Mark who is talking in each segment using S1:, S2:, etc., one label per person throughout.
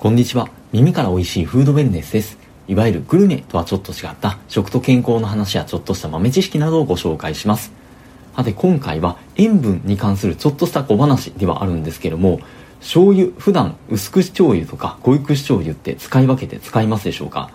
S1: こんにちは。耳から美味しいフードウェルネスです。いわゆるグルメとはちょっと違った食と健康の話やちょっとした豆知識などをご紹介します。さて今回は塩分に関するちょっとした小話ではあるんですけども、醤油、普段薄口醤油とか濃い口醤油って使い分けて使いますでしょうか？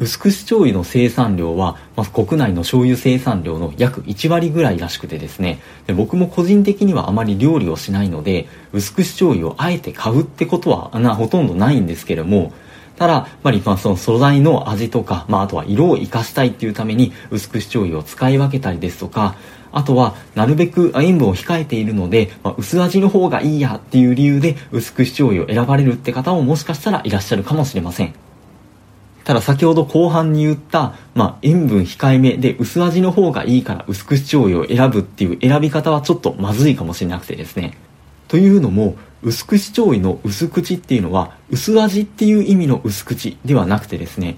S1: 薄口醤油の生産量は、まず国内の醤油生産量の約1割ぐらいらしくてですねで僕も個人的にはあまり料理をしないので薄口醤油をあえて買うってことはなほとんどないんですけれどもただ、やっぱりまあその素材の味とか、まあ、あとは色を活かしたいっていうために薄口醤油を使い分けたりですとかあとは、なるべく塩分を控えているので、まあ、薄味の方がいいやっていう理由で薄口醤油を選ばれるって方ももしかしたらいらっしゃるかもしれません。ただ先ほど後半に言った、まあ、塩分控えめで薄味の方がいいから薄口醤油を選ぶっていう選び方はちょっとまずいかもしれなくてですね。というのも、薄口醤油の薄口っていうのは、薄味っていう意味の薄口ではなくてですね、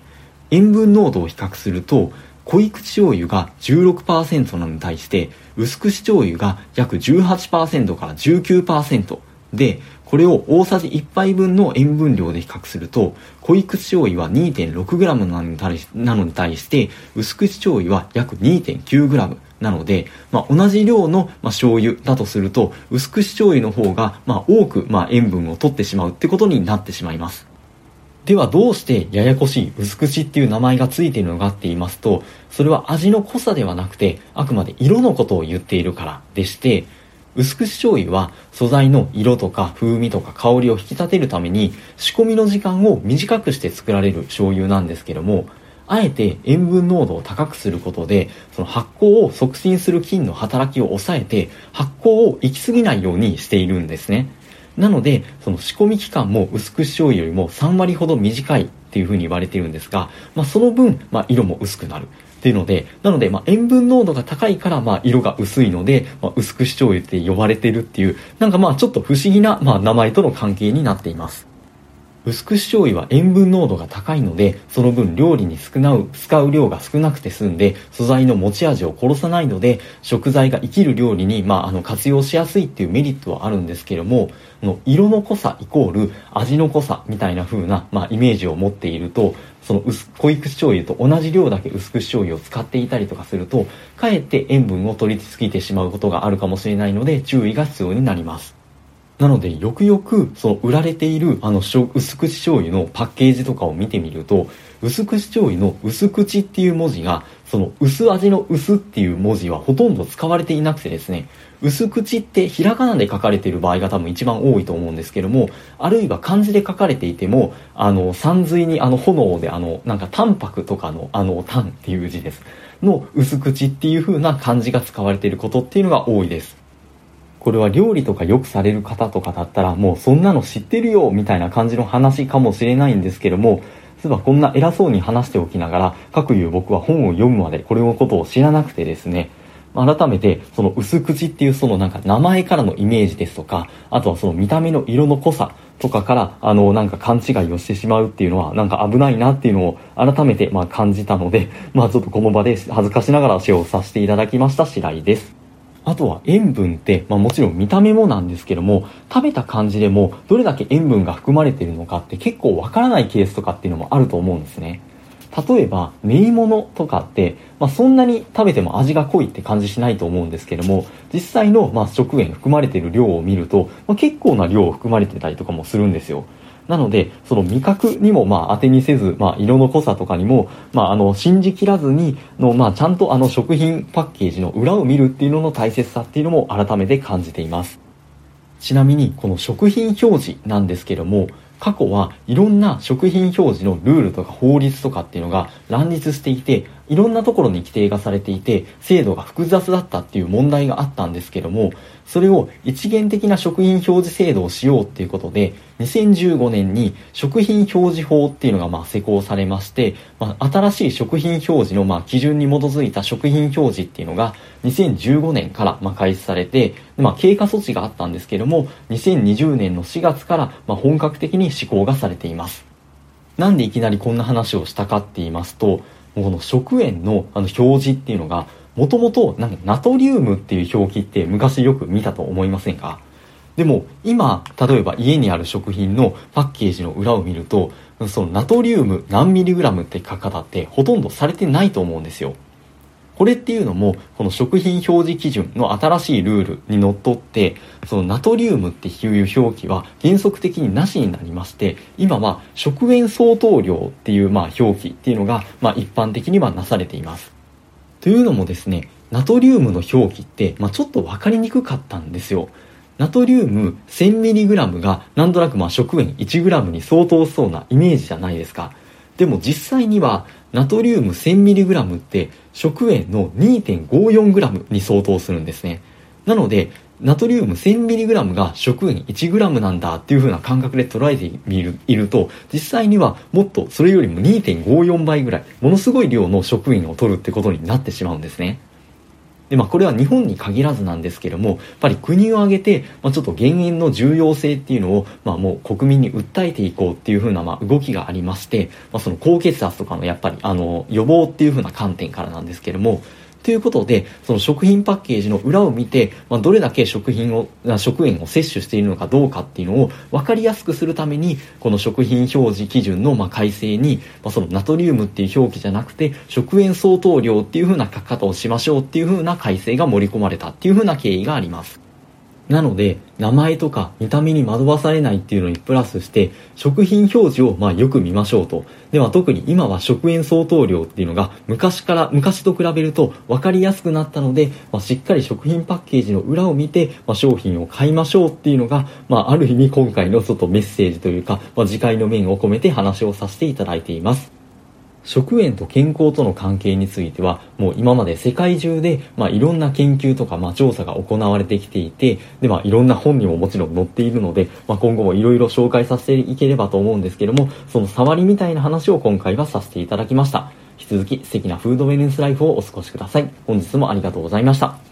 S1: 塩分濃度を比較すると、濃い口醤油が16%なのに対して、薄口醤油が約18%から19%で、これを大さじ1杯分の塩分量で比較すると、濃い口醤油は 2.6g なのに対しなのに対して、薄口醤油は約 2.9g なので、まあ、同じ量の、まあ、醤油だとすると、薄口醤油の方が、まあ、多く、まあ、塩分を取ってしまうってことになってしまいます。ではどうしてややこしい薄口っていう名前がついているのかって言いますと、それは味の濃さではなくて、あくまで色のことを言っているからでして、薄口醤油は素材の色とか風味とか香りを引き立てるために仕込みの時間を短くして作られる醤油なんですけどもあえて塩分濃度を高くすることでその発酵を促進する菌の働きを抑えて発酵を行き過ぎないようにしているんですね。なのでその仕込み期間も薄口醤油よりも3割ほど短いっていうふうに言われてるんですが、まあ、その分、まあ、色も薄くなる。っていうので、なので、ま、塩分濃度が高いから、まあ、色が薄いので、まあ、薄口醤油って呼ばれてるっていう、なんかまあ、ちょっと不思議な、ま、名前との関係になっています。薄口醤油は塩分濃度が高いので、その分料理に少なう、使う量が少なくて済んで、素材の持ち味を殺さないので、食材が生きる料理に、まあ、あの、活用しやすいっていうメリットはあるんですけども、の色の濃さイコール味の濃さみたいな風な、まあ、イメージを持っていると、その薄濃い口醤油と同じ量だけ薄口醤油を使っていたりとかすると、かえって塩分を取りすぎてしまうことがあるかもしれないので、注意が必要になります。なので、よくよく、その売られている、あの、薄口醤油のパッケージとかを見てみると、薄口醤油の薄口っていう文字が、その薄味の薄っていう文字はほとんど使われていなくてですね、薄口ってひらがなで書かれている場合が多分一番多いと思うんですけども、あるいは漢字で書かれていても、あの、山水にあの炎であの、なんか淡白とかのあの、淡っていう字です。の薄口っていう風な漢字が使われていることっていうのが多いです。これは料理とかよくされる方とかだったらもうそんなの知ってるよみたいな感じの話かもしれないんですけども、実はこんな偉そうに話しておきながら、各言う僕は本を読むまでこれのことを知らなくてですね、改めて、その薄口っていうそのなんか名前からのイメージですとか、あとはその見た目の色の濃さとかから、あの、なんか勘違いをしてしまうっていうのは、なんか危ないなっていうのを改めてまあ感じたので、まあちょっとこの場で恥ずかしながらシェアをさせていただきました次第です。あとは塩分って、まあもちろん見た目もなんですけども、食べた感じでもどれだけ塩分が含まれているのかって結構わからないケースとかっていうのもあると思うんですね。例えば、練り物とかって、まあ、そんなに食べても味が濃いって感じしないと思うんですけども、実際の、まあ、食塩含まれている量を見ると、まあ、結構な量を含まれてたりとかもするんですよ。なので、その味覚にもまあ当てにせず、まあ色の濃さとかにも、まああの信じきらずにの、まあちゃんとあの食品パッケージの裏を見るっていうのの大切さっていうのも改めて感じています。ちなみにこの食品表示なんですけども、過去はいろんな食品表示のルールとか法律とかっていうのが乱立していて、いろんなところに規定がされていて、制度が複雑だったっていう問題があったんですけども、それを一元的な食品表示制度をしようっていうことで、2015年に食品表示法っていうのがまあ施行されまして、まあ、新しい食品表示のま基準に基づいた食品表示っていうのが2015年からま開始されて、まあ、経過措置があったんですけども、2020年の4月からま本格的に施行がされています。なんでいきなりこんな話をしたかって言いますと、この食塩のあの表示っていうのが、もともとナトリウムっていう表記って昔よく見たと思いませんか？でも今例えば家にある食品のパッケージの裏を見るとそのナトリウム何ミリグラムって書き方ってほとんどされてないと思うんですよ。これっていうのもこの食品表示基準の新しいルールにのっとってそのナトリウムっていう表記は原則的になしになりまして今は食塩相当量っていうまあ表記っていうのがまあ一般的にはなされています。というのもですねナトリウムの表記って、まあ、ちょっと分かりにくかったんですよ。ナトリウム 1000mg がなんとなくまあ食塩 1g に相当しそうなイメージじゃないですか。でも実際にはナトリウム 1000mg って食塩の 2.54g に相当するんですね。なので、ナトリウム 1000mg が食塩 1g なんだっていう風な感覚で捉えてみるいると、実際にはもっとそれよりも2.54倍ぐらい、ものすごい量の食塩を取るってことになってしまうんですね。で、まあ、これは日本に限らずなんですけども、やっぱり国を挙げて、まあ、ちょっと減塩の重要性っていうのを、まあ、もう国民に訴えていこうっていうふうな、まあ、動きがありまして、まあ、その高血圧とかのやっぱり、あの、予防っていうふうな観点からなんですけども、ということで、その食品パッケージの裏を見て、まあ、どれだけ食品を、食塩を摂取しているのかどうかっていうのを分かりやすくするために、この食品表示基準のま改正に、まあ、そのナトリウムっていう表記じゃなくて、食塩相当量っていう風な書き方をしましょうっていう風な改正が盛り込まれたっていう風な経緯があります。なので、名前とか見た目に惑わされないっていうのにプラスして、食品表示をまあよく見ましょうと。では特に今は食塩相当量っていうのが昔から、昔と比べると分かりやすくなったので、まあ、しっかり食品パッケージの裏を見て、まあ、商品を買いましょうっていうのが、まあ、ある意味今回のちょっとメッセージというか、まあ、次回の面を込めて話をさせていただいています。食塩と健康との関係についてはもう今まで世界中で、まあ、いろんな研究とか、まあ、調査が行われてきていてで、まあ、いろんな本にももちろん載っているので、まあ、今後もいろいろ紹介させていければと思うんですけどもその触りみたいな話を今回はさせていただきました。引き続き素敵なフードウェルネスライフをお過ごしください。本日もありがとうございました。